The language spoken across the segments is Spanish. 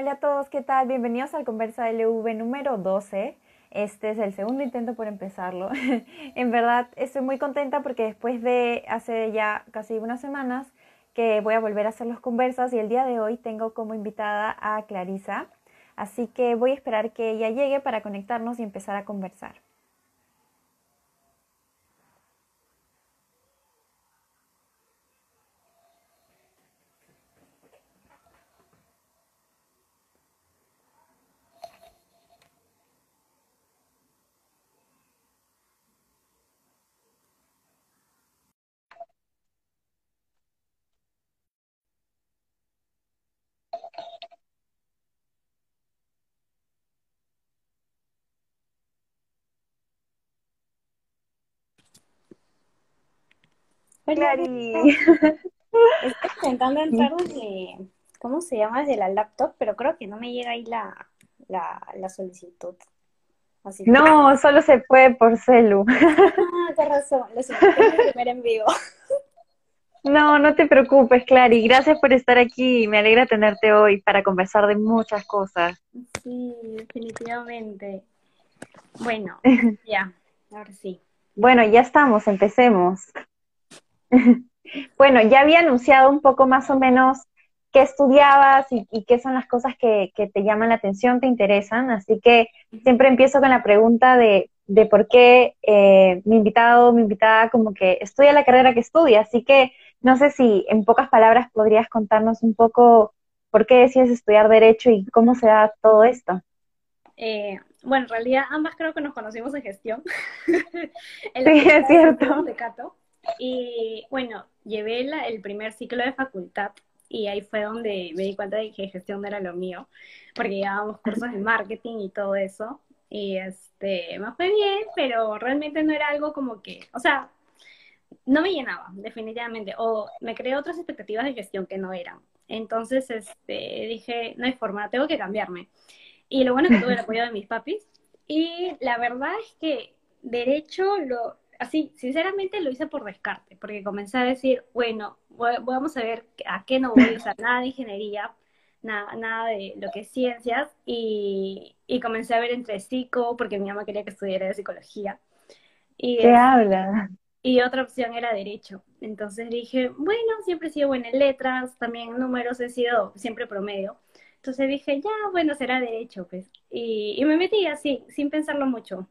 Hola a todos, ¿qué tal? Bienvenidos al Conversa LV número 12. Este es el segundo intento por empezarlo. en verdad estoy muy contenta porque después de hace ya casi unas semanas que voy a volver a hacer los conversas y el día de hoy tengo como invitada a Clarisa. Así que voy a esperar que ella llegue para conectarnos y empezar a conversar. Clary. Estoy intentando entrar desde, ¿cómo se llama? Desde la laptop, pero creo que no me llega ahí la, la, solicitud. no, solo se puede por celu. Ah, qué razón, lo el primer en vivo. No, no te preocupes, Clary. Gracias por estar aquí. Me alegra tenerte hoy para conversar de muchas cosas. Sí, definitivamente. Bueno, ya, ahora sí. Bueno, ya estamos, empecemos. bueno, ya había anunciado un poco más o menos qué estudiabas y, qué son las cosas que, te llaman la atención, te interesan, así que siempre empiezo con la pregunta de, por qué eh, mi invitado mi invitada como que estudia la carrera que estudia, así que no sé si en pocas palabras podrías contarnos un poco por qué decides estudiar Derecho y cómo se da todo esto. Eh, bueno, en realidad ambas creo que nos conocimos en gestión. sí, es cierto. De Cato. Y bueno, llevé el primer ciclo de facultad y ahí fue donde me di cuenta de que gestión no era lo mío, porque llevábamos cursos de marketing y todo eso. Y este, me fue bien, pero realmente no era algo como que, o sea, no me llenaba, definitivamente. O me creé otras expectativas de gestión que no eran. Entonces, este, dije, no hay forma, tengo que cambiarme. Y lo bueno es que tuve el apoyo de mis papis. Y la verdad es que derecho lo, así, sinceramente lo hice por descarte, porque comencé a decir, bueno, vamos a ver a qué no voy a usar nada de ingeniería, nada, nada de lo que es ciencias, y, comencé a ver entre psico, porque mi mamá quería que estudiara de psicología. Y, ¿Qué habla? Y otra opción era derecho. Entonces dije, bueno, siempre he sido buena en letras, también números he sido siempre promedio. Entonces dije, ya, bueno, será derecho, pues. Y, y me metí así, sin pensarlo mucho.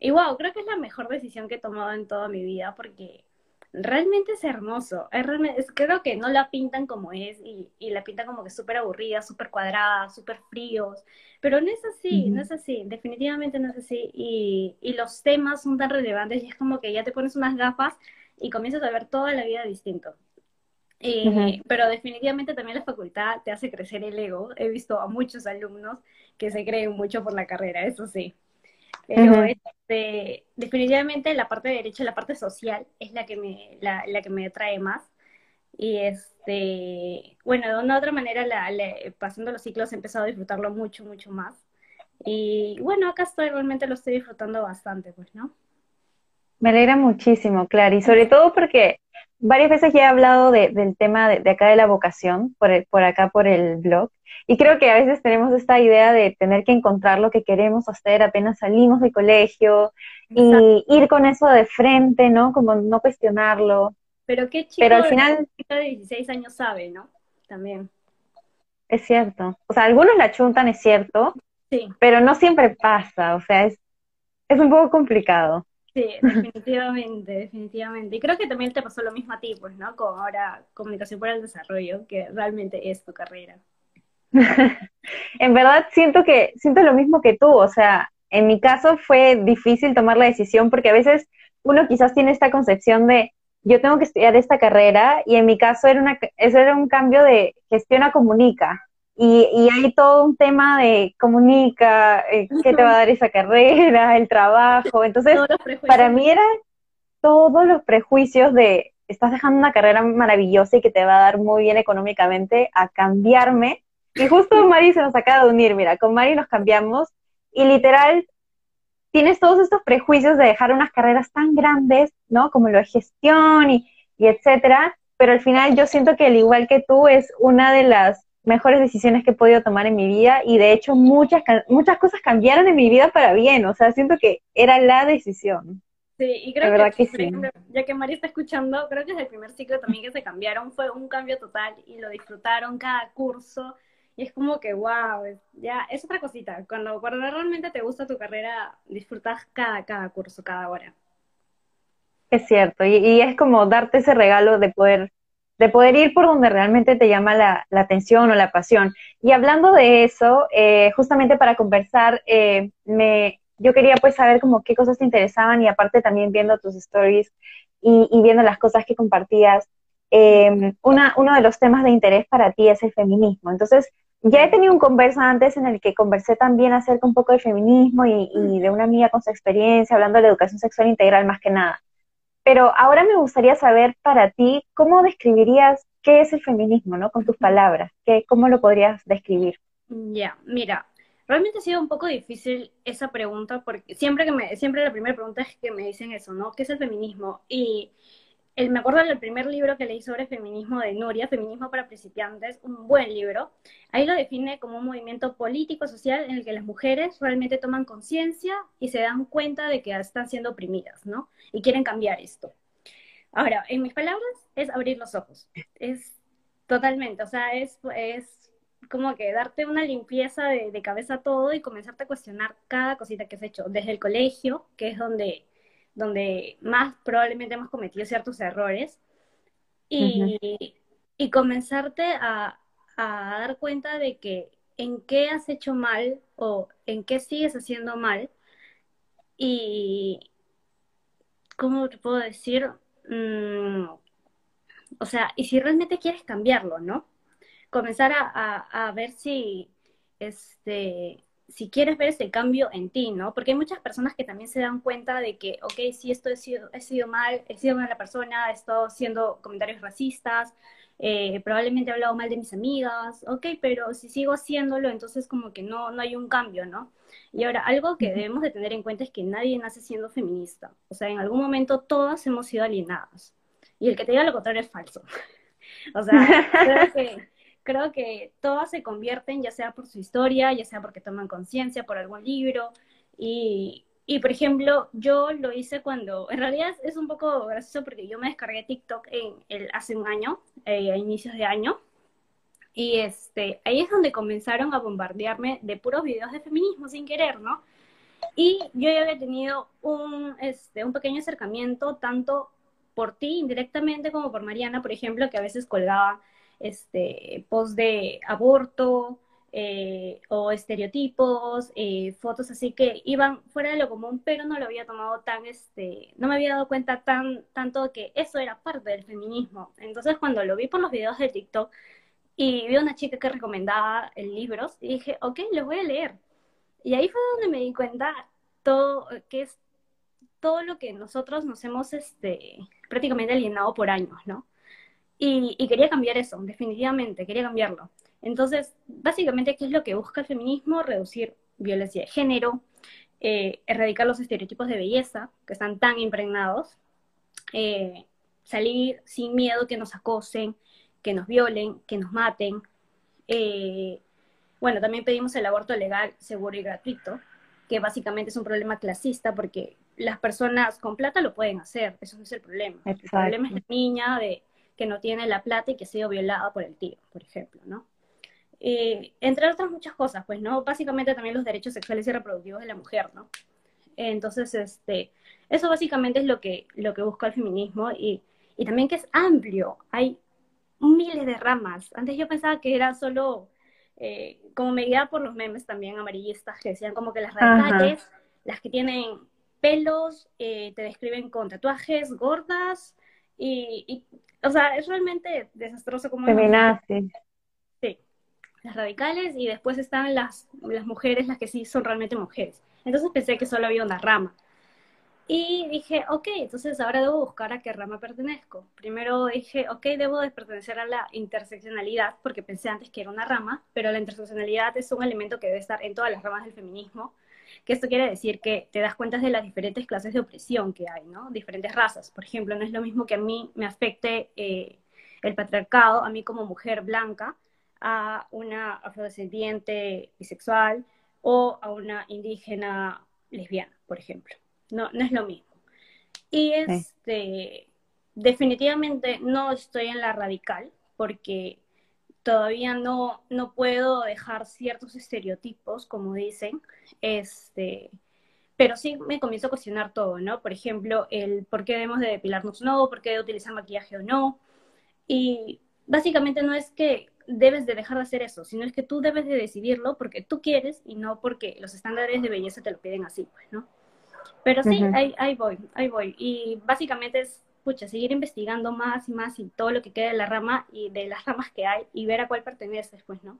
Y wow, creo que es la mejor decisión que he tomado en toda mi vida porque realmente es hermoso. Es creo que no la pintan como es y, la pintan como que súper aburrida, súper cuadrada, súper fríos. Pero no es así, no es así, definitivamente no es así. Y, y los temas son tan relevantes y es como que ya te pones unas gafas y comienzas a ver toda la vida distinto. Pero definitivamente también la facultad te hace crecer el ego. He visto a muchos alumnos que se creen mucho por la carrera, eso sí. Pero este, definitivamente la parte de derecho, la parte social, es la que me, la, que me atrae más. Y este, bueno, de una u otra manera, la, pasando los ciclos he empezado a disfrutarlo mucho, mucho más. Y bueno, acá estoy, realmente lo estoy disfrutando bastante, pues, ¿no? Me alegra muchísimo, Clary, y sobre todo porque varias veces ya he hablado del tema de, acá de la vocación, por, por acá por el blog, y creo que a veces tenemos esta idea de tener que encontrar lo que queremos hacer apenas salimos del colegio y ir con eso de frente, ¿no? Como no cuestionarlo. Pero qué chico, Pero al final, chico de 16 años sabe, ¿no? También. Es cierto. O sea, algunos la chuntan, es cierto, sí. pero no siempre pasa, o sea, es, es un poco complicado. Sí, definitivamente, definitivamente. Y creo que también te pasó lo mismo a ti, pues, ¿no? Como ahora comunicación para el desarrollo, que realmente es tu carrera. en verdad siento que, siento lo mismo que tú, o sea, en mi caso fue difícil tomar la decisión porque a veces uno quizás tiene esta concepción de yo tengo que estudiar esta carrera y en mi caso era, una, eso era un cambio de gestión a comunica. Y, y hay todo un tema de comunica, eh, qué te va a dar esa carrera, el trabajo. Entonces, para mí era todos los prejuicios de estás dejando una carrera maravillosa y que te va a dar muy bien económicamente a cambiarme. Y justo Mari se nos acaba de unir, mira, con Mari nos cambiamos y literal tienes todos estos prejuicios de dejar unas carreras tan grandes, ¿no? Como lo de gestión y, y etcétera, pero al final yo siento que al igual que tú es una de las mejores decisiones que he podido tomar en mi vida y de hecho muchas, muchas cosas cambiaron en mi vida para bien, o sea, siento que era la decisión. Sí, y creo que, ya que María está escuchando, creo que es el primer ciclo también que se cambiaron, fue un cambio total y lo disfrutaron cada curso. Y es como que, wow, ya es otra cosita. Cuando, cuando realmente te gusta tu carrera, disfrutas cada, cada curso, cada hora. Es cierto, y, es como darte ese regalo de poder, de poder ir por donde realmente te llama la, atención o la pasión. Y hablando de eso, eh, justamente para conversar, eh, me, yo quería pues saber como qué cosas te interesaban y aparte también viendo tus stories y, viendo las cosas que compartías, eh, una, uno de los temas de interés para ti es el feminismo. Entonces, ya he tenido un conversa antes en el que conversé también acerca un poco del feminismo y, y de una amiga con su experiencia, hablando de la educación sexual integral más que nada. Pero ahora me gustaría saber para ti, ¿cómo describirías qué es el feminismo, ¿no? Con tus palabras, ¿qué, ¿cómo lo podrías describir? Ya, mira, realmente ha sido un poco difícil esa pregunta porque siempre que me, siempre la primera pregunta es que me dicen eso, ¿no? ¿Qué es el feminismo? Y el, me acuerdo del primer libro que leí sobre feminismo de Nuria, Feminismo para principiantes, un buen libro. Ahí lo define como un movimiento político, social, en el que las mujeres realmente toman conciencia y se dan cuenta de que están siendo oprimidas, ¿no? Y quieren cambiar esto. Ahora, en mis palabras, es abrir los ojos. Es totalmente, o sea, es, es como que darte una limpieza de, de cabeza a todo y comenzarte a cuestionar cada cosita que has hecho, desde el colegio, que es donde donde más probablemente hemos cometido ciertos errores y, comenzarte a, dar cuenta de que en qué has hecho mal o en qué sigues haciendo mal y, ¿cómo te puedo decir? Mm, o sea, y si realmente quieres cambiarlo, ¿no? Comenzar a, a ver si, este, si quieres ver ese cambio en ti, ¿no? Porque hay muchas personas que también se dan cuenta de que, ok, si esto he sido, he sido mal, he sido mala persona, he estado haciendo comentarios racistas, eh, probablemente he hablado mal de mis amigas, ok, pero si sigo haciéndolo, entonces como que no, no hay un cambio, ¿no? Y ahora, algo que debemos de tener en cuenta es que nadie nace siendo feminista. O sea, en algún momento todas hemos sido alienadas. Y el que te diga lo contrario es falso. o sea, creo que creo que todas se convierten, ya sea por su historia, ya sea porque toman conciencia, por algún libro. Y, y, por ejemplo, yo lo hice cuando, en realidad es un poco gracioso porque yo me descargué TikTok en el, hace un año, eh, a inicios de año. Y este, ahí es donde comenzaron a bombardearme de puros videos de feminismo sin querer, ¿no? Y yo ya había tenido un, este, un pequeño acercamiento tanto por ti indirectamente como por Mariana, por ejemplo, que a veces colgaba este, post de aborto eh, o estereotipos, eh, fotos así que iban fuera de lo común, pero no lo había tomado tan, este, no me había dado cuenta tan, tanto que eso era parte del feminismo. Entonces cuando lo vi por los videos de TikTok y vi a una chica que recomendaba libros, y dije, ok, los voy a leer. Y ahí fue donde me di cuenta todo, que es todo lo que nosotros nos hemos este, prácticamente alienado por años, ¿no? Y, quería cambiar eso, definitivamente, quería cambiarlo. Entonces, básicamente, ¿qué es lo que busca el feminismo? Reducir violencia de género, eh, erradicar los estereotipos de belleza que están tan impregnados, eh, salir sin miedo que nos acosen, que nos violen, que nos maten. Eh, bueno, también pedimos el aborto legal, seguro y gratuito, que básicamente es un problema clasista porque las personas con plata lo pueden hacer, eso no es el problema. El problema es la niña de que no tiene la plata y que ha sido violada por el tío, por ejemplo, ¿no? Eh, entre otras muchas cosas, pues, ¿no? Básicamente también los derechos sexuales y reproductivos de la mujer, ¿no? Entonces, este, eso básicamente es lo que, lo que busca el feminismo y, y también que es amplio, hay miles de ramas. Antes yo pensaba que era solo, eh, como me guiaba por los memes también amarillistas, que decían como que las radicales, las que tienen pelos, eh, te describen con tatuajes, gordas, y, o sea, es realmente desastroso como... Feminazis. Sí, las radicales y después están las, las mujeres, las que sí son realmente mujeres. Entonces pensé que solo había una rama. Y dije, ok, entonces ahora debo buscar a qué rama pertenezco. Primero dije, ok, debo de pertenecer a la interseccionalidad, porque pensé antes que era una rama, pero la interseccionalidad es un elemento que debe estar en todas las ramas del feminismo que esto quiere decir que te das cuenta de las diferentes clases de opresión que hay, ¿no? Diferentes razas. Por ejemplo, no es lo mismo que a mí me afecte eh, el patriarcado, a mí como mujer blanca, a una afrodescendiente bisexual o a una indígena lesbiana, por ejemplo. No, no es lo mismo. Y este, definitivamente no estoy en la radical porque todavía no, no puedo dejar ciertos estereotipos, como dicen, este, pero sí me comienzo a cuestionar todo, ¿no? Por ejemplo, el por qué debemos de depilarnos o no, por qué de utilizar maquillaje o no. Y básicamente no es que debes de dejar de hacer eso, sino es que tú debes de decidirlo porque tú quieres y no porque los estándares de belleza te lo piden así, pues, ¿no? Pero sí, ahí, ahí voy, ahí voy. Y básicamente es, pucha, seguir investigando más y más y todo lo que queda de la rama y de las ramas que hay y ver a cuál perteneces, pues, ¿no?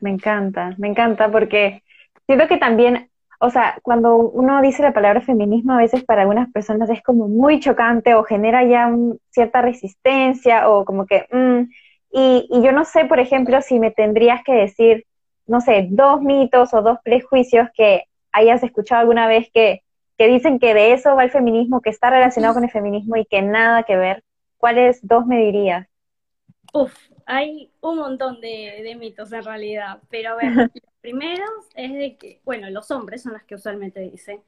Me encanta, me encanta porque siento que también, o sea, cuando uno dice la palabra feminismo, a veces para algunas personas es como muy chocante o genera ya cierta resistencia o como que, mm, y, y yo no sé, por ejemplo, si me tendrías que decir, no sé, dos mitos o dos prejuicios que hayas escuchado alguna vez que, que dicen que de eso va el feminismo, que está relacionado con el feminismo y que nada que ver. ¿Cuáles dos me dirías? Uf, hay un montón de, mitos en realidad, pero a ver, los primeros es de que, bueno, los hombres son los que usualmente dicen,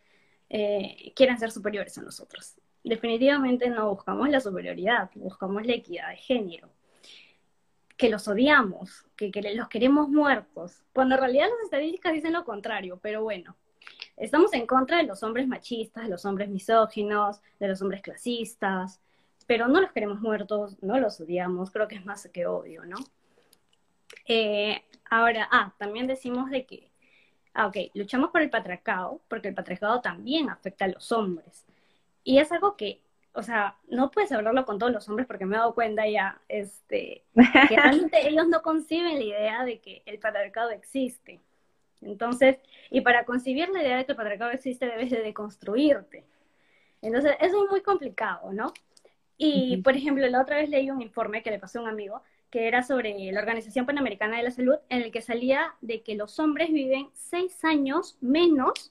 eh, quieren ser superiores a nosotros. Definitivamente no buscamos la superioridad, buscamos la equidad de género. Que los odiamos, que, que los queremos muertos, cuando en realidad las estadísticas dicen lo contrario, pero bueno, Estamos en contra de los hombres machistas, de los hombres misóginos, de los hombres clasistas, pero no los queremos muertos, no los odiamos, creo que es más que obvio, ¿no? Eh, ahora, ah, también decimos de que, ah, ok, luchamos por el patriarcado, porque el patriarcado también afecta a los hombres. Y es algo que, o sea, no puedes hablarlo con todos los hombres porque me he dado cuenta ya, este, que realmente ellos no conciben la idea de que el patriarcado existe. Entonces, y para concebir la idea de que el patriarcado existe, debes de deconstruirte. Entonces, eso es muy complicado, ¿no? Y, por ejemplo, la otra vez leí un informe que le pasó a un amigo, que era sobre la Organización Panamericana de la Salud, en el que salía de que los hombres viven seis años menos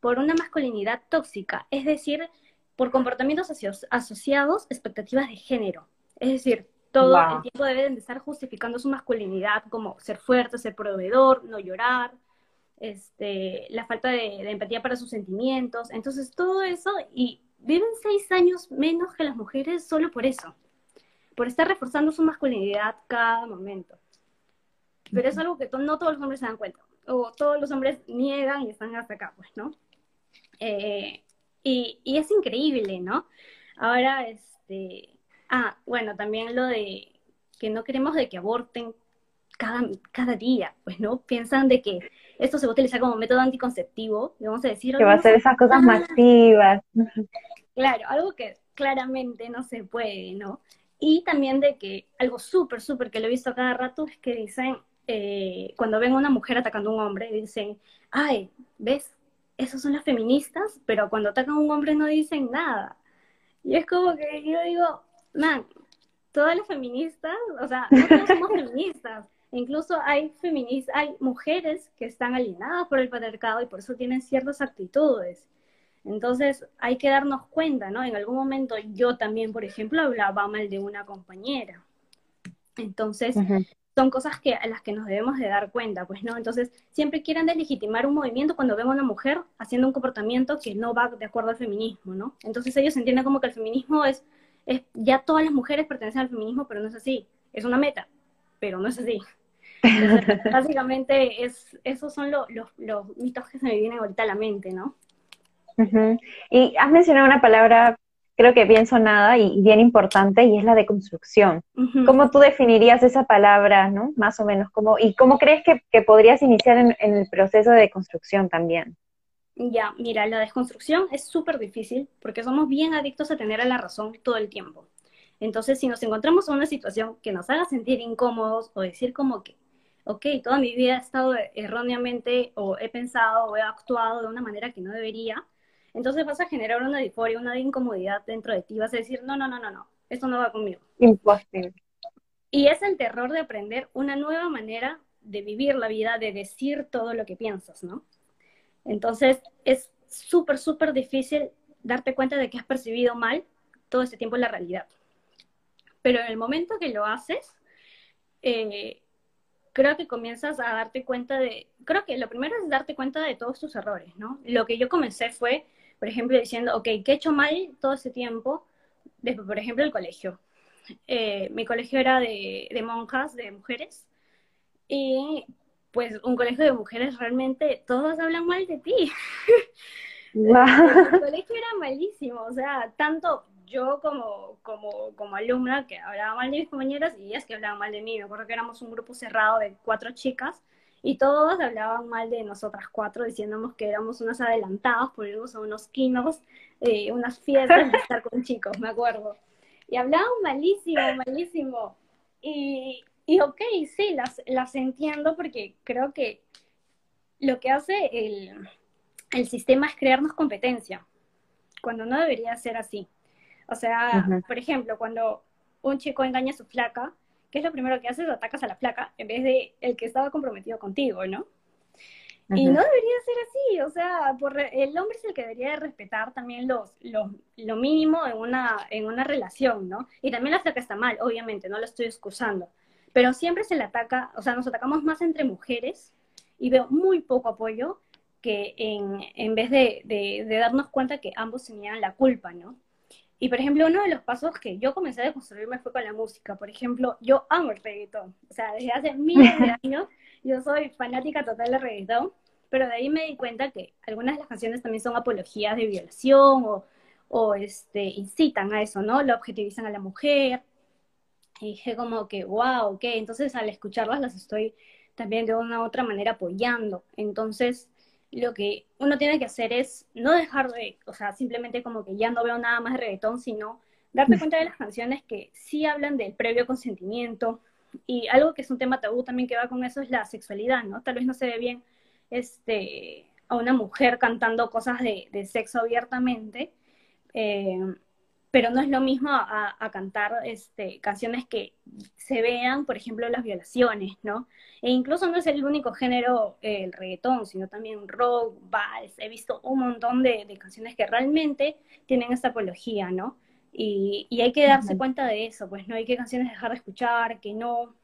por una masculinidad tóxica, es decir, por comportamientos asociados a expectativas de género. Es decir, todo el tiempo deben de estar justificando su masculinidad como ser fuerte, ser proveedor, no llorar, este, la falta de, empatía para sus sentimientos. Entonces, todo eso, y viven seis años menos que las mujeres solo por eso, por estar reforzando su masculinidad cada momento. Pero es algo que no todos los hombres se dan cuenta, o todos los hombres niegan y están hasta acá, pues, ¿no? Eh, y, y es increíble, ¿no? Ahora, este, ah, bueno, también lo de que no queremos de que aborten cada, cada día, pues, ¿no? Piensan de que esto se va a utilizar como método anticonceptivo, vamos a decir. Que va a ser esas cosas masivas. Claro, algo que claramente no se puede, ¿no? Y también de que algo súper, súper que lo he visto cada rato es que dicen, eh, cuando ven a una mujer atacando a un hombre, dicen, ay, ¿ves? Esos son las feministas, pero cuando atacan a un hombre no dicen nada. Y es como que yo digo, man, todas las feministas, o sea, no todos somos feministas, Incluso hay feministas, hay mujeres que están alienadas por el patriarcado y por eso tienen ciertas actitudes. Entonces hay que darnos cuenta, ¿no? En algún momento yo también, por ejemplo, hablaba mal de una compañera. Entonces, son cosas que, a las que nos debemos de dar cuenta, pues, ¿no? Entonces, siempre quieren deslegitimar un movimiento cuando ven a una mujer haciendo un comportamiento que no va de acuerdo al feminismo, ¿no? Entonces ellos entienden como que el feminismo es, es ya todas las mujeres pertenecen al feminismo, pero no es así. Es una meta, pero no es así. básicamente, es, esos son los mitos que se me vienen ahorita a la mente, ¿no? Y has mencionado una palabra, creo que bien sonada y bien importante, y es la deconstrucción. ¿Cómo tú definirías esa palabra, no? Más o menos, ¿cómo, ¿y cómo crees que, podrías iniciar en, en, el proceso de deconstrucción también? Ya, mira, la desconstrucción es súper difícil porque somos bien adictos a tener a la razón todo el tiempo. Entonces, si nos encontramos en una situación que nos haga sentir incómodos o decir como que, ok, toda mi vida he estado erróneamente o he pensado o he actuado de una manera que no debería, entonces vas a generar una disforia, una incomodidad dentro de ti, vas a decir, no, no, no, no, no, esto no va conmigo. Imposible. Y es el terror de aprender una nueva manera de vivir la vida, de decir todo lo que piensas, ¿no? Entonces es súper, súper difícil darte cuenta de que has percibido mal todo este tiempo la realidad. Pero en el momento que lo haces, eh, creo que comienzas a darte cuenta de, creo que lo primero es darte cuenta de todos tus errores, ¿no? Lo que yo comencé fue, por ejemplo, diciendo, ok, ¿qué he hecho mal todo ese tiempo? Desde, por ejemplo, el colegio. Eh, mi colegio era de, de monjas, de mujeres, y pues un colegio de mujeres realmente todos hablan mal de ti. El colegio era malísimo, o sea, tanto yo como, como, como alumna que hablaba mal de mis compañeras y ellas que hablaban mal de mí. Me acuerdo que éramos un grupo cerrado de cuatro chicas y todos hablaban mal de nosotras cuatro, diciéndonos que éramos unas adelantadas por irnos a unos quinos, eh, unas fiestas de estar con chicos, me acuerdo. Y hablaban malísimo, malísimo. Y, y ok, sí, las, las entiendo porque creo que lo que hace el, el sistema es crearnos competencia, cuando no debería ser así. O sea, por ejemplo, cuando un chico engaña a su flaca, ¿qué es lo primero que haces? Atacas a la flaca en vez de el que estaba comprometido contigo, ¿no? Y no debería ser así, o sea, por, el hombre es el que debería de respetar también los, lo mínimo en una, en una relación, ¿no? Y también la flaca está mal, obviamente, no lo estoy excusando, pero siempre se le ataca, o sea, nos atacamos más entre mujeres y veo muy poco apoyo que en, en vez de, de, de darnos cuenta que ambos tenían la culpa, ¿no? Y por ejemplo, uno de los pasos que yo comencé a construirme fue con la música. Por ejemplo, yo amo el reggaetón. O sea, desde hace miles de años yo soy fanática total del reggaetón. Pero de ahí me di cuenta que algunas de las canciones también son apologías de violación o, o este, incitan a eso, ¿no? Lo objetivizan a la mujer. Y dije como que, wow, ok. Entonces al escucharlas las estoy también de una u otra manera apoyando. Entonces, lo que uno tiene que hacer es no dejar de, o sea, simplemente como que ya no veo nada más de reggaetón, sino darte cuenta de las canciones que sí hablan del previo consentimiento. Y algo que es un tema tabú también que va con eso es la sexualidad, ¿no? Tal vez no se ve bien este, a una mujer cantando cosas de, de sexo abiertamente, eh, pero no es lo mismo a, cantar este, canciones que se vean, por ejemplo, las violaciones, ¿no? E incluso no es el único género eh, el reggaetón, sino también rock, vals. He visto un montón de, canciones que realmente tienen esta apología, ¿no? Y, hay que darse cuenta de eso, pues no hay que canciones dejar de escuchar, que no.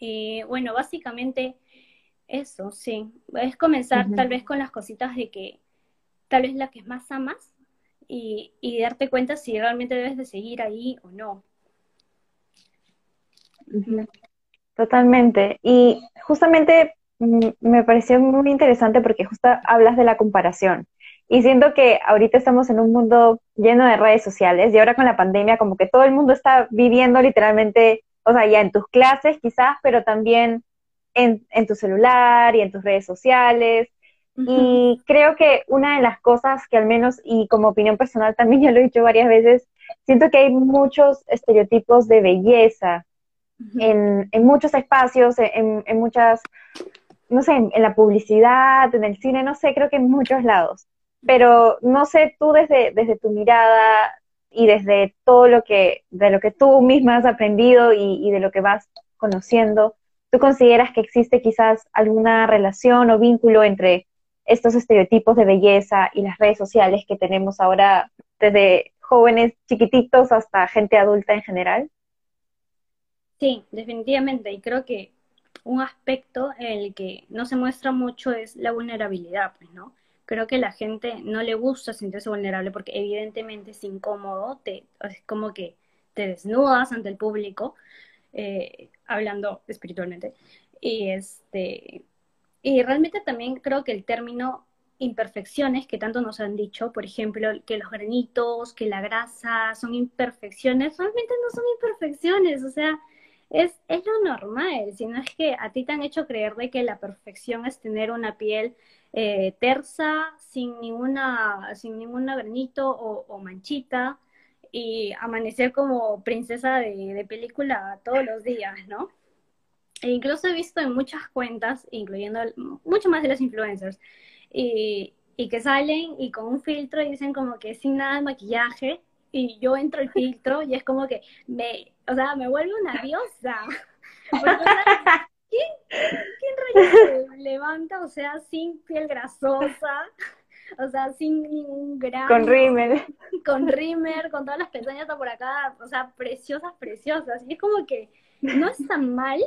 Eh, bueno, básicamente eso, sí. Es comenzar tal vez con las cositas de que tal vez la que más amas y, darte cuenta si realmente debes de seguir ahí o no. Totalmente. Y justamente mm, me pareció muy interesante porque justo hablas de la comparación. Y siento que ahorita estamos en un mundo lleno de redes sociales y ahora con la pandemia como que todo el mundo está viviendo literalmente, o sea, ya en tus clases quizás, pero también en, en tu celular y en tus redes sociales. Y creo que una de las cosas que al menos, y como opinión personal también ya lo he dicho varias veces, siento que hay muchos estereotipos de belleza en, en, muchos espacios, en, en muchas, no sé, en, la publicidad, en el cine, no sé, creo que en muchos lados. Pero no sé, tú desde, desde tu mirada y desde todo lo que, de lo que tú misma has aprendido y, y de lo que vas conociendo, ¿tú consideras que existe quizás alguna relación o vínculo entre estos estereotipos de belleza y las redes sociales que tenemos ahora desde jóvenes chiquititos hasta gente adulta en general? Sí, definitivamente. Y creo que un aspecto en el que no se muestra mucho es la vulnerabilidad, pues, ¿no? Creo que la gente no le gusta sentirse vulnerable porque evidentemente es incómodo, te, es como que te desnudas ante el público, eh, hablando espiritualmente, y este, y realmente también creo que el término imperfecciones que tanto nos han dicho, por ejemplo, que los granitos, que la grasa son imperfecciones, realmente no son imperfecciones, o sea, es, es lo normal, sino es que a ti te han hecho creer de que la perfección es tener una piel eh, tersa, sin ninguna, sin ningún granito o, manchita, y amanecer como princesa de, de película todos los días, ¿no? E incluso he visto en muchas cuentas, incluyendo mucho más de los influencers, y, y, que salen y con un filtro y dicen como que sin nada de maquillaje, y yo entro al filtro y es como que me, o sea, me vuelvo una diosa. ¿quién, ¿quién se levanta, o sea, sin piel grasosa? o sea, sin ningún grano. Con rímel. Con rímel, con todas las pestañas por acá, o sea, preciosas, preciosas. Y es como que no es tan mal,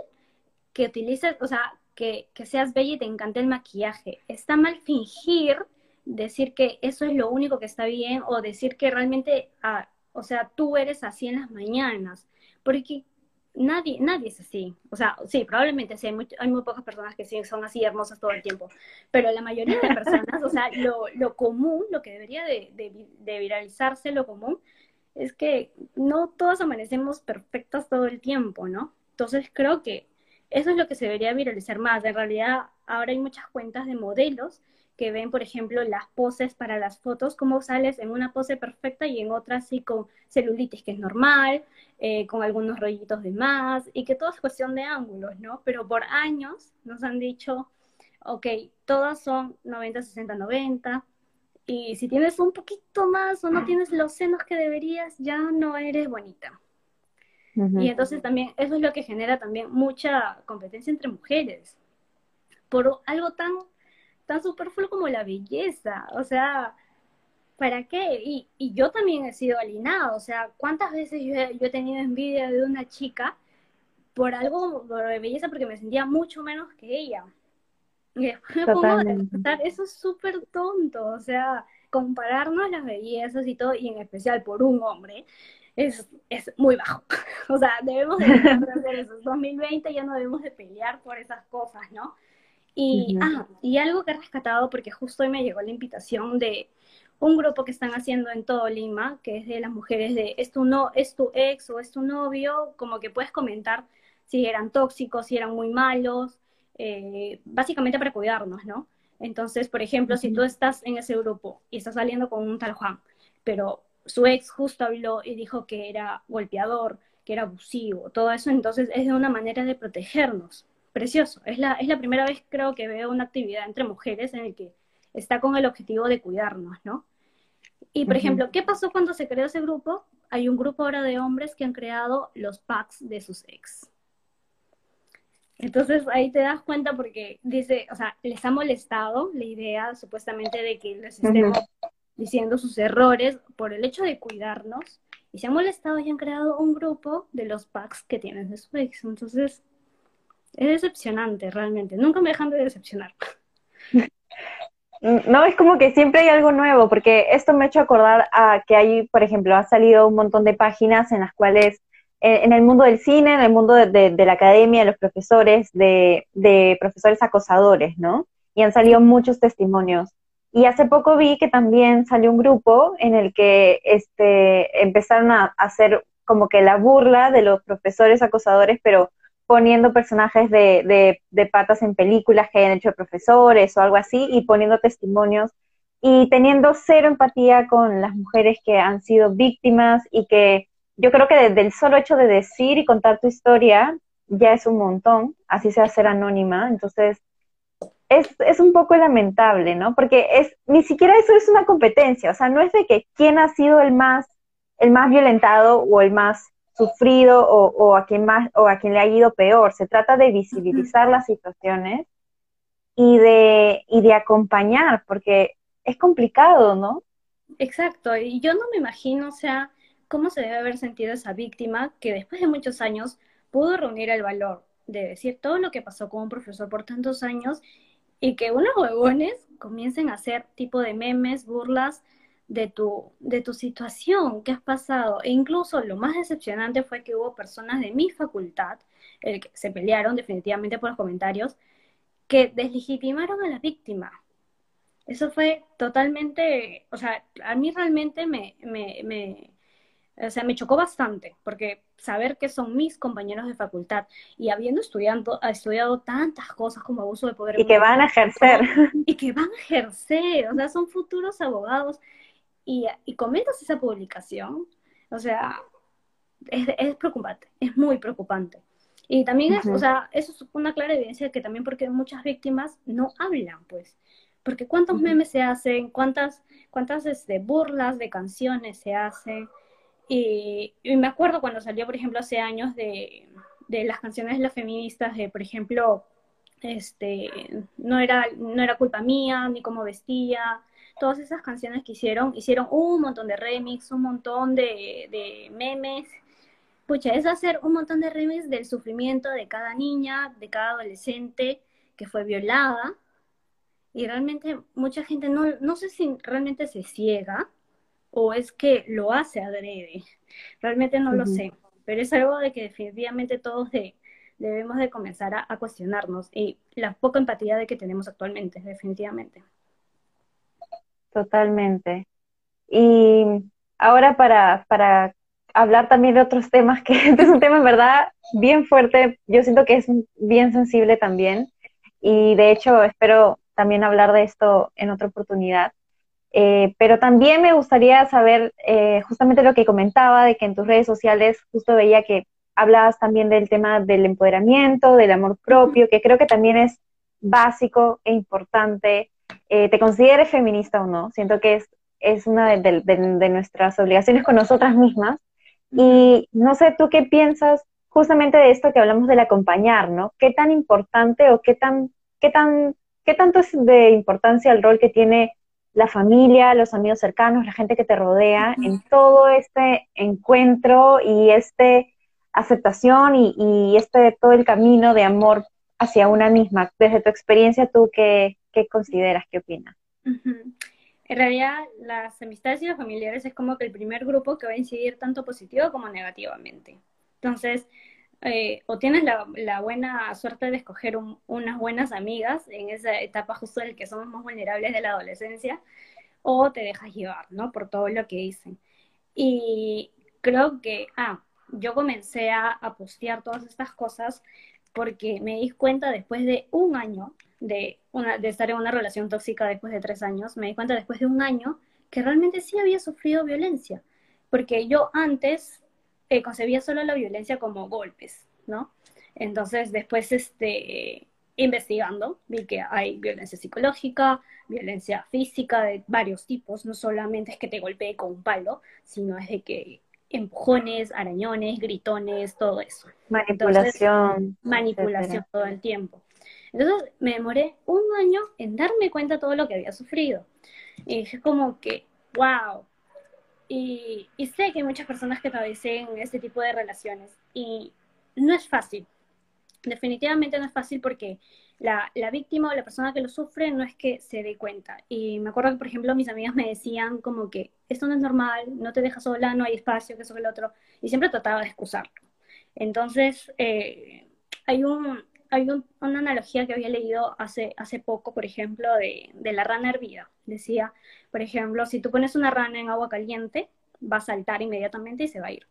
que utilices, o sea, que, que seas bella y te encante el maquillaje. Está mal fingir, decir que eso es lo único que está bien o decir que realmente, ah, o sea, tú eres así en las mañanas. Porque nadie, nadie es así. O sea, sí, probablemente sí, hay muy, hay muy pocas personas que sí son así hermosas todo el tiempo, pero la mayoría de personas, o sea, lo, lo común, lo que debería de, de, de, viralizarse, lo común, es que no todas amanecemos perfectas todo el tiempo, ¿no? Entonces creo que eso es lo que se debería viralizar más. En realidad, ahora hay muchas cuentas de modelos que ven, por ejemplo, las poses para las fotos, cómo sales en una pose perfecta y en otra así con celulitis, que es normal, eh, con algunos rollitos de más, y que todo es cuestión de ángulos, ¿no? Pero por años nos han dicho, ok, todas son 90, 60, 90, y si tienes un poquito más o no tienes los senos que deberías, ya no eres bonita. Y entonces también eso es lo que genera también mucha competencia entre mujeres por algo tan tan superfluo como la belleza, o sea, ¿para qué? Y, y yo también he sido alienada, o sea, ¿cuántas veces yo he, yo he tenido envidia de una chica por algo de belleza porque me sentía mucho menos que ella? Y después me pongo a pensar, eso es súper tonto, o sea, compararnos las bellezas y todo, y en especial por un hombre, es, es muy bajo. O sea, debemos de hacer eso. 2020 ya no debemos de pelear por esas cosas, ¿no? Y, ah, y algo que he rescatado, porque justo hoy me llegó la invitación de un grupo que están haciendo en todo Lima, que es de las mujeres de es tu, no, es tu ex o es tu novio, como que puedes comentar si eran tóxicos, si eran muy malos, eh, básicamente para cuidarnos, ¿no? Entonces, por ejemplo, si tú estás en ese grupo y estás saliendo con un tal Juan, pero su ex justo habló y dijo que era golpeador, que era abusivo, todo eso, entonces es de una manera de protegernos precioso. Es la, es la primera vez creo que veo una actividad entre mujeres en el que está con el objetivo de cuidarnos, ¿no? Y por ejemplo, ¿qué pasó cuando se creó ese grupo? Hay un grupo ahora de hombres que han creado los packs de sus ex. Entonces ahí te das cuenta porque dice, o sea, les ha molestado la idea supuestamente de que les estemos diciendo sus errores por el hecho de cuidarnos y se han molestado y han creado un grupo de los packs que tienen de su ex. Entonces, es decepcionante, realmente. Nunca me dejan de decepcionar. No, es como que siempre hay algo nuevo, porque esto me ha hecho acordar a que hay, por ejemplo, ha salido un montón de páginas en las cuales, eh, en el mundo del cine, en el mundo de, la academia, de los profesores, de, de, profesores acosadores, ¿no? Y han salido muchos testimonios. Y hace poco vi que también salió un grupo en el que este, empezaron a hacer como que la burla de los profesores acosadores, pero poniendo personajes de, de, patas en películas que hayan hecho profesores o algo así y poniendo testimonios. Y teniendo cero empatía con las mujeres que han sido víctimas y que yo creo que desde el solo hecho de decir y contar tu historia ya es un montón, así sea ser anónima, entonces es, es un poco lamentable, ¿no? Porque es, ni siquiera eso es una competencia, o sea, no es de que quién ha sido el más, el más violentado o el más sufrido o, a quien más o a quien le ha ido peor. Se trata de visibilizar las situaciones y de, y de acompañar, porque es complicado, ¿no? Exacto, y yo no me imagino, o sea, cómo se debe haber sentido esa víctima que después de muchos años pudo reunir el valor de decir todo lo que pasó con un profesor por tantos años y que unos huevones comiencen a hacer tipo de memes, burlas de tu, de tu situación, qué has pasado. E incluso lo más decepcionante fue que hubo personas de mi facultad, el que se pelearon definitivamente por los comentarios, que deslegitimaron a la víctima. Eso fue totalmente, o sea, a mí realmente me, me, me, o sea, me chocó bastante, porque saber que son mis compañeros de facultad y habiendo estudiado, estudiado tantas cosas como abuso de poder. Y que van a ejercer. Y que van a ejercer, o sea, son futuros abogados y, y comentas esa publicación, o sea, es, es, preocupante, es muy preocupante. Y también es, o sea, eso es una clara evidencia de que también porque muchas víctimas no hablan, pues. Porque cuántos memes se hacen, cuántas, cuántas este, burlas de canciones se hacen. Y, me acuerdo cuando salió, por ejemplo, hace años de, de las canciones de las feministas, de, por ejemplo, este, no era, no era culpa mía, ni cómo vestía, todas esas canciones que hicieron, hicieron un montón de remix, un montón de, memes, pucha, es hacer un montón de remix del sufrimiento de cada niña, de cada adolescente que fue violada. Y realmente mucha gente no, no sé si realmente se ciega o es que lo hace adrede. Realmente no lo sé, pero es algo de que definitivamente todos debemos de comenzar a, cuestionarnos y la poca empatía de que tenemos actualmente, definitivamente. Totalmente. Y ahora para, para hablar también de otros temas, que este es un tema en verdad bien fuerte, yo siento que es bien sensible también, y de hecho espero también hablar de esto en otra oportunidad. Eh, pero también me gustaría saber eh, justamente lo que comentaba, de que en tus redes sociales justo veía que hablabas también del tema del empoderamiento, del amor propio, que creo que también es básico e importante. Eh, ¿Te consideres feminista o no? Siento que es, es una de, nuestras obligaciones con nosotras mismas. Y no sé, ¿tú qué piensas justamente de esto que hablamos del acompañar, ¿no? ¿Qué tan importante o qué tan, qué tan, qué tanto es de importancia el rol que tiene la familia, los amigos cercanos, la gente que te rodea, en todo este encuentro y este aceptación y, este todo el camino de amor hacia una misma. Desde tu experiencia, ¿tú qué, consideras, qué opinas? En realidad, las amistades y los familiares es como que el primer grupo que va a incidir tanto positivo como negativamente. Entonces, eh, o tienes la, buena suerte de escoger unas buenas amigas en esa etapa justo en la que somos más vulnerables de la adolescencia, o te dejas llevar, ¿no? Por todo lo que dicen. Y creo que, ah, yo comencé a, a postear todas estas cosas porque me di cuenta después de un año de, estar en una relación tóxica después de tres años, me di cuenta después de un año que realmente sí había sufrido violencia, porque yo antes eh, concebía solo la violencia como golpes, ¿no? Entonces, después, este, investigando, vi que hay violencia psicológica, violencia física de varios tipos, no solamente es que te golpee con un palo, sino es de que empujones, arañones, gritones, todo eso. Manipulación. manipulación todo el tiempo. Entonces me demoré un año en darme cuenta de todo lo que había sufrido. Y dije como que, wow, y, sé que hay muchas personas que padecen este tipo de relaciones y no es fácil. Definitivamente no es fácil porque la, la, víctima o la persona que lo sufre no es que se dé cuenta. Y me acuerdo que, por ejemplo, mis amigas me decían como que esto no es normal, no te dejas sola, no hay espacio, que eso que el otro. Y siempre trataba de excusarlo. Entonces, eh, hay un, hay una analogía que había leído hace, hace poco, por ejemplo, de, de, la rana hervida. Decía, por ejemplo, si tú pones una rana en agua caliente, va a saltar inmediatamente y se va a ir.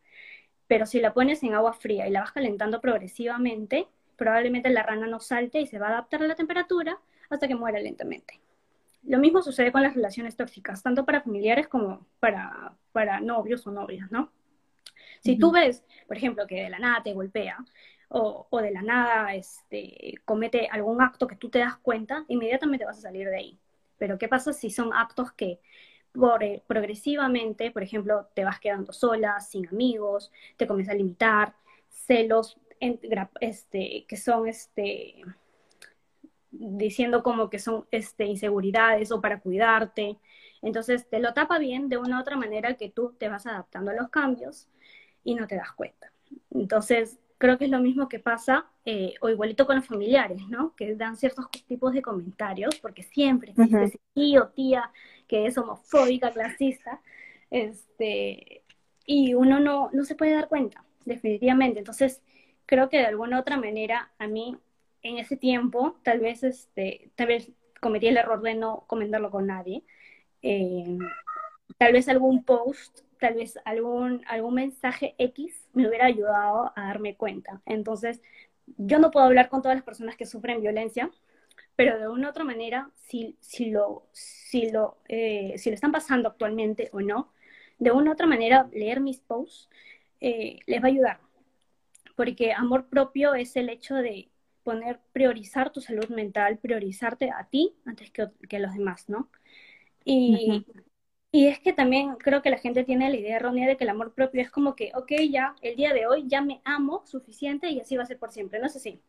Pero si la pones en agua fría y la vas calentando progresivamente, probablemente la rana no salte y se va a adaptar a la temperatura hasta que muera lentamente. Lo mismo sucede con las relaciones tóxicas, tanto para familiares como para, para novios o novias, ¿no? Si tú ves, por ejemplo, que de la nada te golpea, o, de la nada este, comete algún acto que tú te das cuenta, inmediatamente vas a salir de ahí. Pero ¿qué pasa si son actos que por, eh, progresivamente, por ejemplo, te vas quedando sola, sin amigos, te comienza a limitar, celos este, que son este, diciendo como que son este, inseguridades o para cuidarte. Entonces te lo tapa bien de una u otra manera que tú te vas adaptando a los cambios y no te das cuenta. Entonces, creo que es lo mismo que pasa, eh, o igualito con los familiares, ¿no? Que dan ciertos tipos de comentarios, porque siempre existe ese tío, tía, que es homofóbica, clasista, este, y uno no, no se puede dar cuenta, definitivamente. Entonces, creo que de alguna u otra manera, a mí, en ese tiempo, tal vez, este, tal vez cometí el error de no comentarlo con nadie. Eh, tal vez algún post tal vez algún, algún mensaje X me hubiera ayudado a darme cuenta. Entonces, yo no puedo hablar con todas las personas que sufren violencia, pero de una u otra manera, si, si, lo, si, lo, eh, si lo están pasando actualmente o no, de una u otra manera, leer mis posts eh, les va a ayudar. Porque amor propio es el hecho de poner, priorizar tu salud mental, priorizarte a ti antes que, que a los demás, ¿no? Y, y es que también creo que la gente tiene la idea errónea de que el amor propio es como que, ok, ya, el día de hoy ya me amo suficiente y así va a ser por siempre. No es así.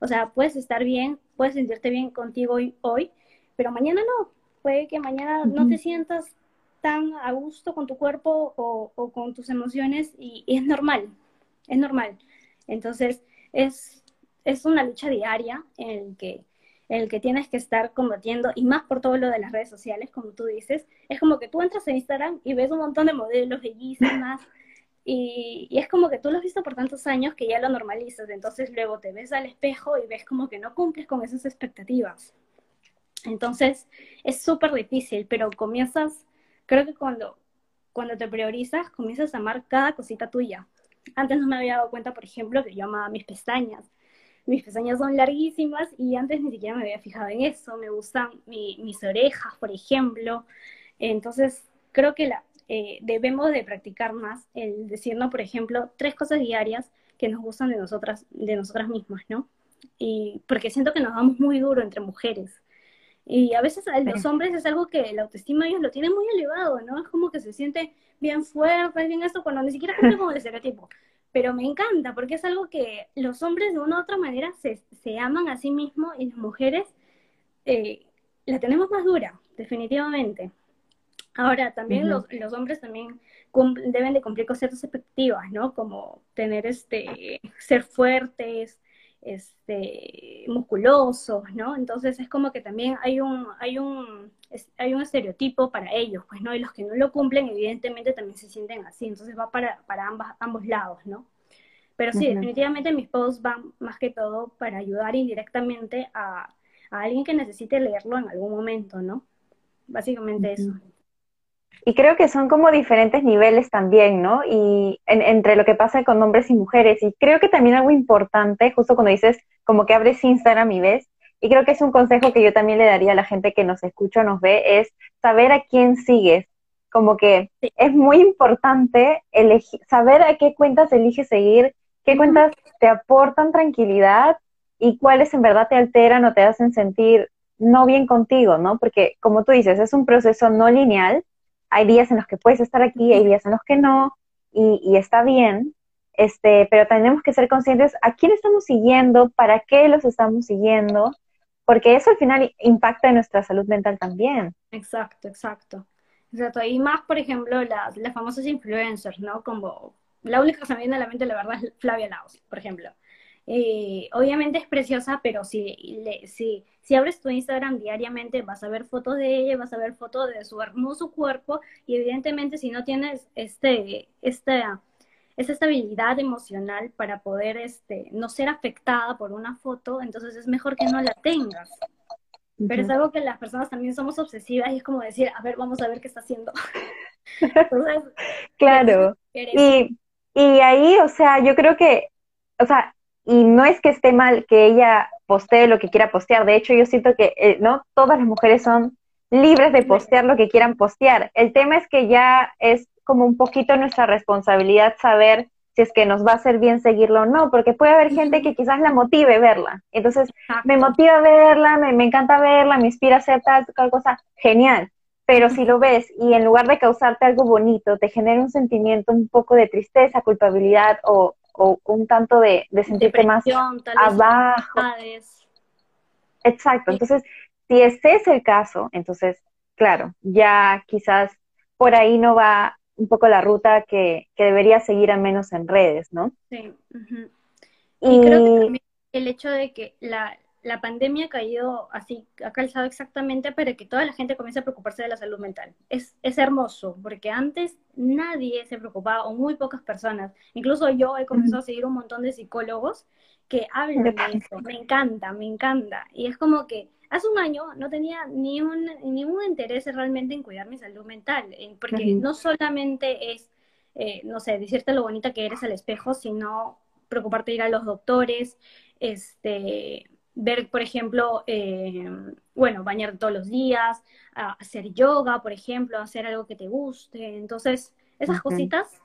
O sea, puedes estar bien, puedes sentirte bien contigo hoy, hoy pero mañana no. Puede que mañana no te sientas tan a gusto con tu cuerpo o, con tus emociones y, es normal. es normal. Entonces, es, es una lucha diaria en el que el que tienes que estar combatiendo, y más por todo lo de las redes sociales, como tú dices, es como que tú entras en Instagram y ves un montón de modelos bellísimas, y, y, es como que tú lo has visto por tantos años que ya lo normalizas, entonces luego te ves al espejo y ves como que no cumples con esas expectativas. Entonces es súper difícil, pero comienzas, creo que cuando, cuando te priorizas, comienzas a amar cada cosita tuya. Antes no me había dado cuenta, por ejemplo, que yo amaba mis pestañas mis pestañas son larguísimas y antes ni siquiera me había fijado en eso, me gustan mis orejas, por ejemplo. Entonces, creo que la, eh, debemos de practicar más el decirnos, por ejemplo, tres cosas diarias que nos gustan de nosotras, de nosotras mismas, ¿no? Y porque siento que nos damos muy duro entre mujeres. Y a veces a los hombres es algo que la autoestima ellos lo tienen muy elevado, ¿no? Es como que se siente bien fuerte, bien esto, cuando ni siquiera cumple como el estereotipo pero me encanta porque es algo que los hombres de una u otra manera se, se aman a sí mismos y las mujeres eh, la tenemos más dura, definitivamente. Ahora, también los, los, hombres también deben de cumplir con ciertas expectativas, ¿no? Como tener este, ser fuertes, este, musculosos, ¿no? Entonces es como que también hay un, hay un, hay un estereotipo para ellos, pues, ¿no? Y los que no lo cumplen, evidentemente también se sienten así, entonces va para, para ambas, ambos lados, ¿no? Pero sí, definitivamente mis posts van más que todo para ayudar indirectamente a, a, alguien que necesite leerlo en algún momento, ¿no? Básicamente eso. Y creo que son como diferentes niveles también, ¿no? Y entre lo que pasa con hombres y mujeres. Y creo que también algo importante, justo cuando dices como que abres Instagram y ves, y creo que es un consejo que yo también le daría a la gente que nos escucha o nos ve, es saber a quién sigues. Como que es muy importante elegir, saber a qué cuentas eliges seguir, qué cuentas te aportan tranquilidad y cuáles en verdad te alteran o te hacen sentir no bien contigo, ¿no? Porque como tú dices, es un proceso no lineal hay días en los que puedes estar aquí, hay días en los que no, y, está bien, este, pero tenemos que ser conscientes a quién estamos siguiendo, para qué los estamos siguiendo, porque eso al final impacta en nuestra salud mental también. Exacto, exacto. Exacto, y más, por ejemplo, las, las famosas influencers, ¿no? Como la única que se me viene a la mente, la verdad, es Flavia Laos, por ejemplo. Eh, obviamente es preciosa, pero si, si, si abres tu Instagram diariamente vas a ver fotos de ella, vas a ver fotos de su hermoso cuerpo y evidentemente si no tienes este, esta, esta estabilidad emocional para poder este, no ser afectada por una foto, entonces es mejor que no la tengas. Pero es algo que las personas también somos obsesivas y es como decir, a ver, vamos a ver qué está haciendo. claro. Y, y ahí, o sea, yo creo que, o sea, y no es que esté mal que ella postee lo que quiera postear, de hecho yo siento que eh, no todas las mujeres son libres de postear lo que quieran postear. El tema es que ya es como un poquito nuestra responsabilidad saber si es que nos va a hacer bien seguirlo o no, porque puede haber gente que quizás la motive verla. Entonces, me motiva verla, me, me, encanta verla, me inspira a hacer tal, tal cosa, genial. Pero si lo ves y en lugar de causarte algo bonito, te genera un sentimiento un poco de tristeza, culpabilidad o o un tanto de, de sentirte más abajo. Exacto, entonces, si ese es el caso, entonces, claro, ya quizás por ahí no va un poco la ruta que, que debería seguir al menos en redes, ¿no? Sí. y, creo que también el hecho de que la, la pandemia ha caído así, ha calzado exactamente para que toda la gente comience a preocuparse de la salud mental. Es, es hermoso, porque antes nadie se preocupaba, o muy pocas personas. Incluso yo he comenzado a seguir un montón de psicólogos que hablan de eso. Me encanta, me encanta. Y es como que hace un año no tenía ni un, ningún interés realmente en cuidar mi salud mental, porque no solamente es, eh, no sé, decirte lo bonita que eres al espejo, sino preocuparte de ir a los doctores, este, ver, por ejemplo, eh, bueno, bañar todos los días, hacer yoga, por ejemplo, hacer algo que te guste. Entonces, esas cositas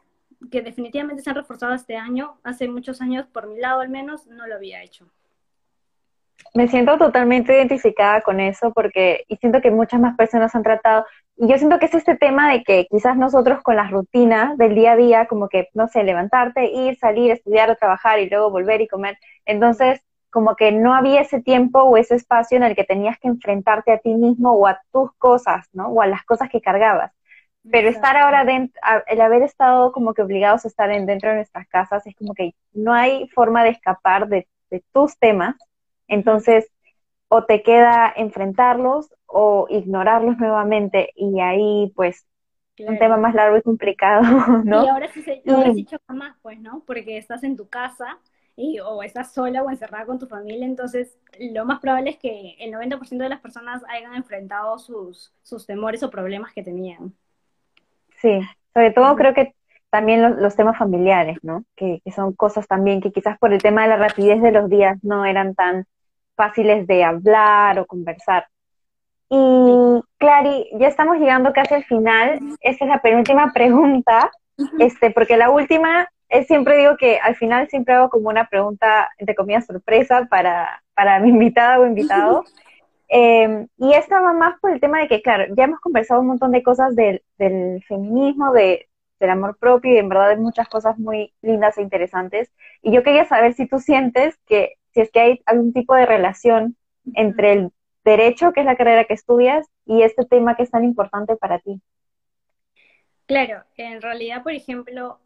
que definitivamente se han reforzado este año, hace muchos años, por mi lado al menos, no lo había hecho. Me siento totalmente identificada con eso porque y siento que muchas más personas han tratado y yo siento que es este tema de que quizás nosotros con las rutinas del día a día, como que, no sé, levantarte, ir, salir, estudiar o trabajar y luego volver y comer, entonces como que no había ese tiempo o ese espacio en el que tenías que enfrentarte a ti mismo o a tus cosas, ¿no? O a las cosas que cargabas. Pero estar ahora dentro, el haber estado como que obligados a estar dentro de nuestras casas, es como que no hay forma de escapar de, tus temas. Entonces, o te queda enfrentarlos o ignorarlos nuevamente y ahí pues un tema más largo y complicado, ¿no? Y ahora sí, se, ahora sí choca más, pues, ¿no? Porque estás en tu casa y, o estás sola o encerrada con tu familia, entonces lo más probable es que el 90% de las personas hayan enfrentado sus, sus temores o problemas que tenían. Sí, sobre todo creo que también los, temas familiares, ¿no? Que, que, son cosas también que quizás por el tema de la rapidez de los días no eran tan fáciles de hablar o conversar. Y Clary, ya estamos llegando casi al final. Esta es la penúltima pregunta, este, porque la última siempre digo que al final siempre hago como una pregunta, entre comillas, sorpresa para, para mi invitada o invitado. Em, y esta va más por el tema de que, claro, ya hemos conversado un montón de cosas del, del feminismo, de, del amor propio y en verdad hay muchas cosas muy lindas e interesantes. Y yo quería saber si tú sientes que, si es que hay algún tipo de relación entre el derecho, que es la carrera que estudias, y este tema que es tan importante para ti. Claro, en realidad, por ejemplo,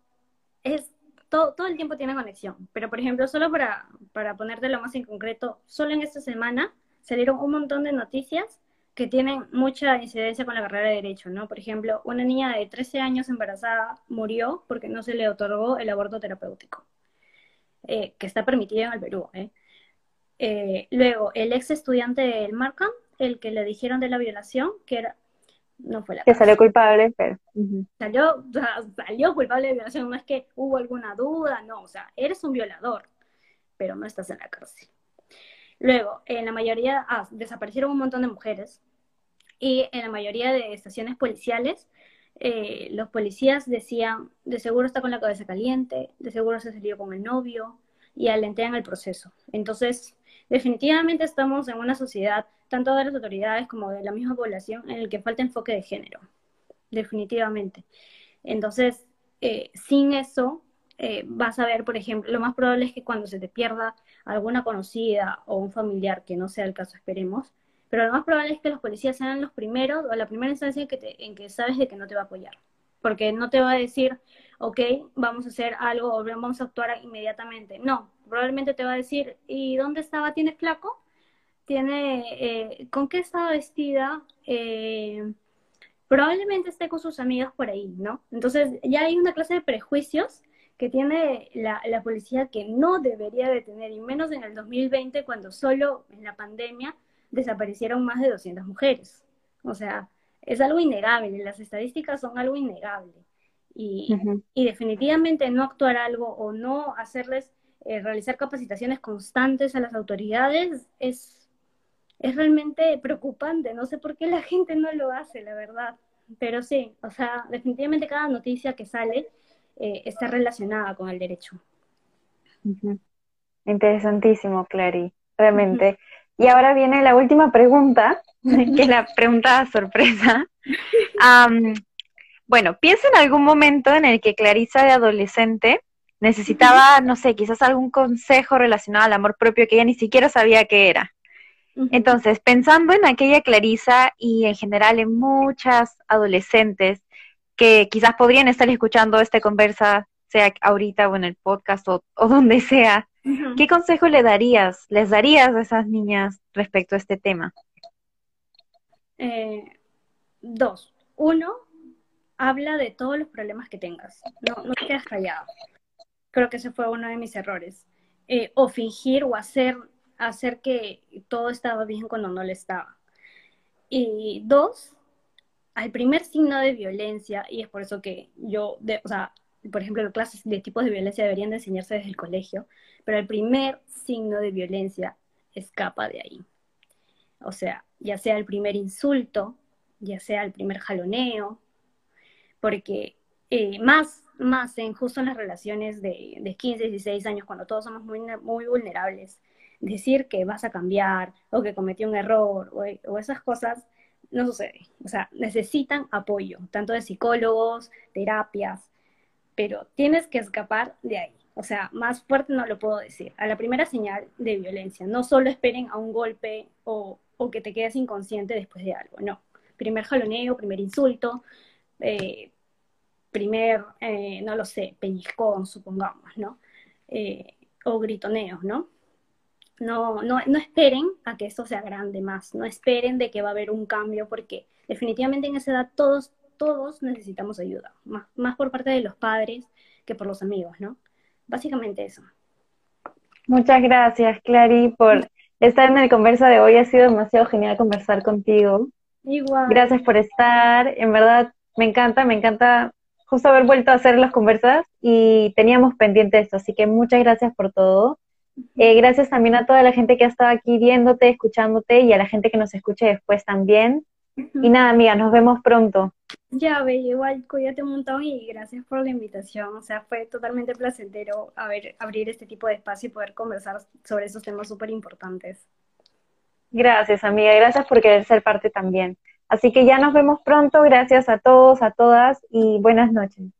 es todo, todo el tiempo tiene conexión, pero por ejemplo, solo para, para ponértelo más en concreto, solo en esta semana salieron un montón de noticias que tienen mucha incidencia con la carrera de Derecho, ¿no? Por ejemplo, una niña de 13 años embarazada murió porque no se le otorgó el aborto terapéutico, eh, que está permitido en el Perú, ¿eh? Eh, luego, el ex estudiante del Markham, el que le dijeron de la violación, que era, no fue la Que salió culpable, pero... Salió, salió culpable de violación, no es que hubo alguna duda, no, o sea, eres un violador, pero no estás en la cárcel. Luego, en la mayoría, ah, desaparecieron un montón de mujeres y en la mayoría de estaciones policiales, eh, los policías decían, de seguro está con la cabeza caliente, de seguro se salió con el novio y alentean el proceso. Entonces, Definitivamente estamos en una sociedad, tanto de las autoridades como de la misma población, en el que falta enfoque de género. Definitivamente. Entonces, eh, sin eso, eh, vas a ver, por ejemplo, lo más probable es que cuando se te pierda alguna conocida o un familiar, que no sea el caso, esperemos, pero lo más probable es que los policías sean los primeros o la primera instancia que, en que sabes de que no te va a apoyar. Porque no te va a decir, ok, vamos a hacer algo o vamos a actuar inmediatamente. No, probablemente te va a decir, ¿y dónde estaba? ¿Tiene flaco? ¿Tiene, eh, ¿Con qué estaba vestida? Eh, probablemente esté con sus amigas por ahí, ¿no? Entonces ya hay una clase de prejuicios que tiene la, la, policía que no debería de tener, y menos en el 2020, cuando solo en la pandemia desaparecieron más de 200 mujeres. O sea, es algo innegable, las estadísticas son algo innegable. Y, y definitivamente no actuar algo o no hacerles eh, realizar capacitaciones constantes a las autoridades es, es realmente preocupante. No sé por qué la gente no lo hace, la verdad. Pero sí, o sea, definitivamente cada noticia que sale eh, está relacionada con el derecho. Interesantísimo, Clary, realmente. Y ahora viene la última pregunta, que es la pregunta sorpresa. bueno, piensa en algún momento en el que Clarisa de adolescente necesitaba, no sé, quizás algún consejo relacionado al amor propio que ella ni siquiera sabía qué era. Entonces, pensando en aquella Clarisa y en general en muchas adolescentes que quizás podrían estar escuchando esta conversa, sea ahorita o en el podcast o, donde sea, ¿qué consejo le darías, les darías a esas niñas respecto a este tema? Eh, dos. Uno, habla de todos los problemas que tengas. No, no te quedas callado. Creo que ese fue uno de mis errores. Eh, o fingir o hacer, hacer que todo estaba bien cuando no lo estaba. Y dos, al primer signo de violencia, y es por eso que yo, o sea, por ejemplo, las clases de tipos de violencia deberían de enseñarse desde el colegio, pero el primer signo de violencia escapa de ahí. O sea, ya sea el primer insulto, ya sea el primer jaloneo, porque eh, más más en justo en las relaciones de, de 15, 16 años, cuando todos somos muy, muy vulnerables, decir que vas a cambiar o que cometió un error o, o esas cosas no sucede. O sea, necesitan apoyo, tanto de psicólogos, terapias, pero tienes que escapar de ahí. O sea, más fuerte no lo puedo decir. A la primera señal de violencia, no solo esperen a un golpe o, o que te quedes inconsciente después de algo, no. Primer jaloneo, primer insulto, eh, primer, eh, no lo sé, pellizcón, supongamos, ¿no? Eh, o gritoneos, ¿no? No, no, no esperen a que esto sea grande más, no esperen de que va a haber un cambio, porque definitivamente en esa edad todos, todos necesitamos ayuda, más, más por parte de los padres que por los amigos, ¿no? Básicamente eso. Muchas gracias, Clary, por estar en el conversa de hoy. Ha sido demasiado genial conversar contigo. Igual. Gracias por estar. En verdad, me encanta, me encanta justo haber vuelto a hacer las conversas y teníamos pendiente esto. Así que muchas gracias por todo. Eh, gracias también a toda la gente que ha estado aquí viéndote, escuchándote y a la gente que nos escuche después también. Y nada, amiga, nos vemos pronto. Ya, ve, igual cuídate un montón y gracias por la invitación. O sea, fue totalmente placentero haber, abrir este tipo de espacio y poder conversar sobre esos temas súper importantes. Gracias, amiga. Gracias por querer ser parte también. Así que ya nos vemos pronto. Gracias a todos, a todas y buenas noches.